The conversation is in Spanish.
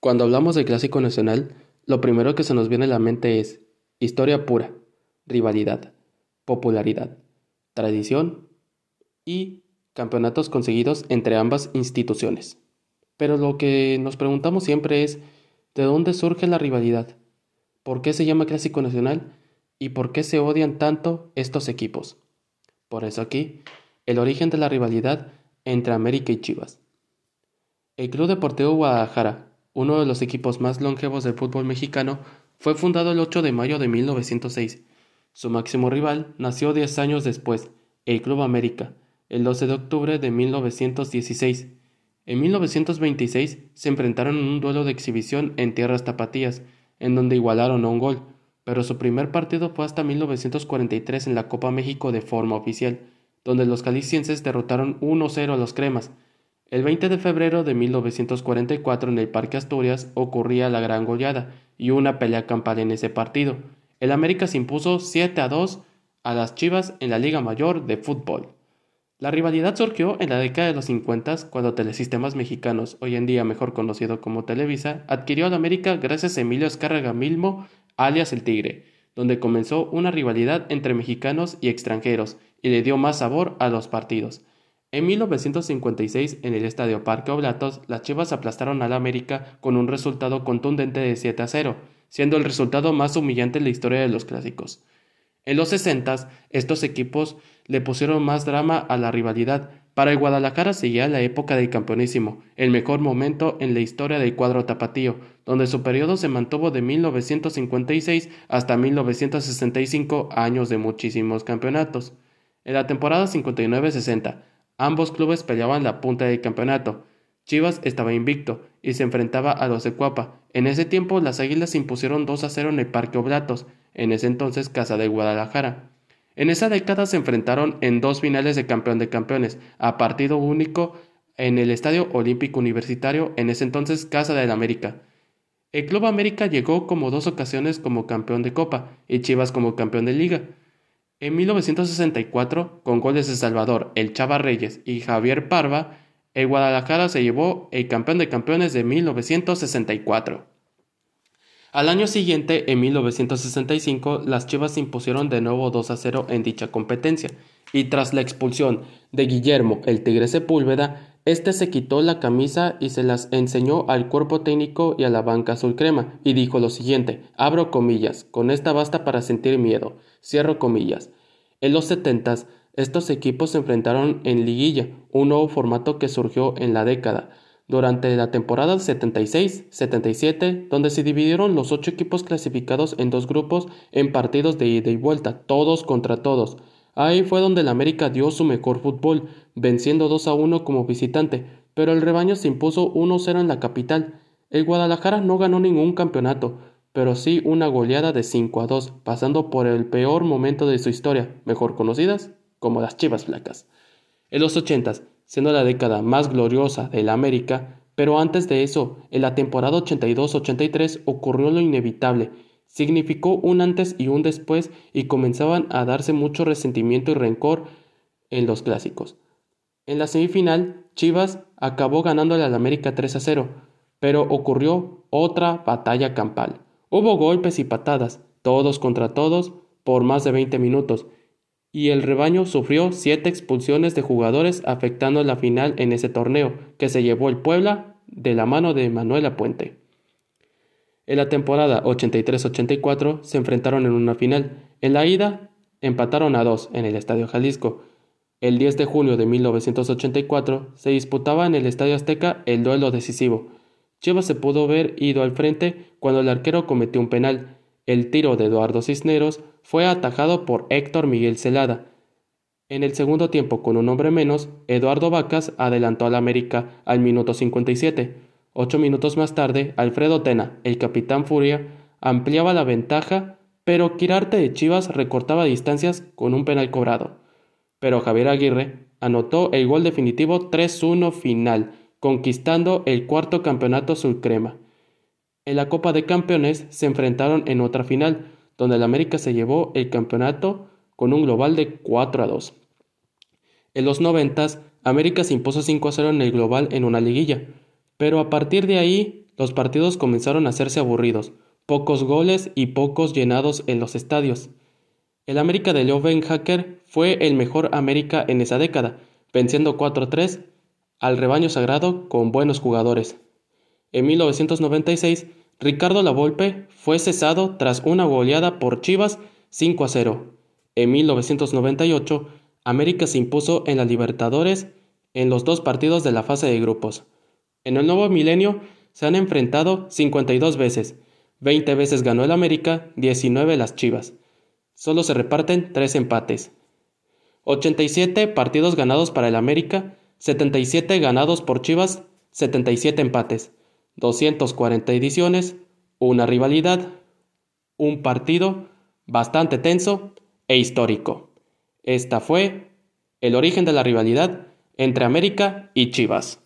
Cuando hablamos de clásico nacional, lo primero que se nos viene a la mente es historia pura, rivalidad, popularidad, tradición y campeonatos conseguidos entre ambas instituciones. Pero lo que nos preguntamos siempre es, ¿de dónde surge la rivalidad? ¿Por qué se llama clásico nacional? ¿Y por qué se odian tanto estos equipos? Por eso aquí, el origen de la rivalidad entre América y Chivas. El Club Deportivo Guadalajara, uno de los equipos más longevos del fútbol mexicano, fue fundado el 8 de mayo de 1906. Su máximo rival nació 10 años después, el Club América, el 12 de octubre de 1916. En 1926 se enfrentaron en un duelo de exhibición en tierras tapatías, en donde igualaron a un gol, pero su primer partido fue hasta 1943 en la Copa México de forma oficial, donde los calicienses derrotaron 1-0 a los cremas, el 20 de febrero de 1944 en el Parque Asturias ocurría la gran goleada y una pelea campal en ese partido. El América se impuso 7 a 2 a las Chivas en la Liga Mayor de Fútbol. La rivalidad surgió en la década de los 50 cuando Telesistemas Mexicanos, hoy en día mejor conocido como Televisa, adquirió al América gracias a Emilio Escárraga Milmo, alias El Tigre, donde comenzó una rivalidad entre mexicanos y extranjeros y le dio más sabor a los partidos. En 1956, en el Estadio Parque Oblatos, las Chivas aplastaron al América con un resultado contundente de 7 a 0, siendo el resultado más humillante en la historia de los clásicos. En los 60, estos equipos le pusieron más drama a la rivalidad. Para el Guadalajara seguía la época del campeonísimo, el mejor momento en la historia del cuadro tapatío, donde su periodo se mantuvo de 1956 hasta 1965, años de muchísimos campeonatos. En la temporada 59-60, Ambos clubes peleaban la punta del campeonato. Chivas estaba invicto y se enfrentaba a los de Cuapa. En ese tiempo las Águilas se impusieron 2 a 0 en el Parque Oblatos, en ese entonces Casa de Guadalajara. En esa década se enfrentaron en dos finales de campeón de campeones, a partido único en el Estadio Olímpico Universitario, en ese entonces Casa del América. El Club América llegó como dos ocasiones como campeón de Copa y Chivas como campeón de Liga. En 1964, con goles de Salvador, el Chava Reyes y Javier Parva, el Guadalajara se llevó el campeón de campeones de 1964. Al año siguiente, en 1965, las Chivas se impusieron de nuevo 2 a 0 en dicha competencia, y tras la expulsión de Guillermo el Tigre Sepúlveda, este se quitó la camisa y se las enseñó al cuerpo técnico y a la banca azul crema, y dijo lo siguiente, abro comillas, con esta basta para sentir miedo, cierro comillas. En los setentas, estos equipos se enfrentaron en liguilla, un nuevo formato que surgió en la década, durante la temporada 76-77, donde se dividieron los ocho equipos clasificados en dos grupos en partidos de ida y vuelta, todos contra todos. Ahí fue donde el América dio su mejor fútbol, venciendo 2 a 1 como visitante, pero el rebaño se impuso 1-0 en la capital. El Guadalajara no ganó ningún campeonato, pero sí una goleada de 5 a 2, pasando por el peor momento de su historia, mejor conocidas como las Chivas Flacas. En los 80, siendo la década más gloriosa de la América, pero antes de eso, en la temporada 82-83 ocurrió lo inevitable, significó un antes y un después y comenzaban a darse mucho resentimiento y rencor en los clásicos. En la semifinal, Chivas acabó ganándole al América 3 a 0, pero ocurrió otra batalla campal. Hubo golpes y patadas, todos contra todos, por más de 20 minutos, y el rebaño sufrió siete expulsiones de jugadores afectando la final en ese torneo, que se llevó el Puebla de la mano de Manuela Puente. En la temporada 83-84 se enfrentaron en una final. En la ida empataron a dos en el Estadio Jalisco. El 10 de junio de 1984 se disputaba en el Estadio Azteca el duelo decisivo. Chivas se pudo ver ido al frente cuando el arquero cometió un penal. El tiro de Eduardo Cisneros fue atajado por Héctor Miguel Celada. En el segundo tiempo, con un hombre menos, Eduardo Vacas adelantó al América al minuto 57. Ocho minutos más tarde, Alfredo Tena, el capitán Furia, ampliaba la ventaja, pero Quirarte de Chivas recortaba distancias con un penal cobrado. Pero Javier Aguirre anotó el gol definitivo 3-1 final, conquistando el cuarto campeonato sulcrema. En la Copa de Campeones se enfrentaron en otra final, donde el América se llevó el campeonato con un global de 4 a 2. En los noventas, América se impuso 5 a 0 en el global en una liguilla, pero a partir de ahí los partidos comenzaron a hacerse aburridos, pocos goles y pocos llenados en los estadios. El América de Leo Hacker fue el mejor América en esa década, venciendo 4-3 al rebaño sagrado con buenos jugadores. En 1996, Ricardo Lavolpe fue cesado tras una goleada por Chivas 5 0. En 1998, América se impuso en la Libertadores en los dos partidos de la fase de grupos. En el nuevo milenio se han enfrentado 52 veces, 20 veces ganó el América, 19 las Chivas. Solo se reparten 3 empates. 87 partidos ganados para el América, 77 ganados por Chivas, 77 empates, 240 ediciones, una rivalidad, un partido bastante tenso e histórico. Esta fue el origen de la rivalidad entre América y Chivas.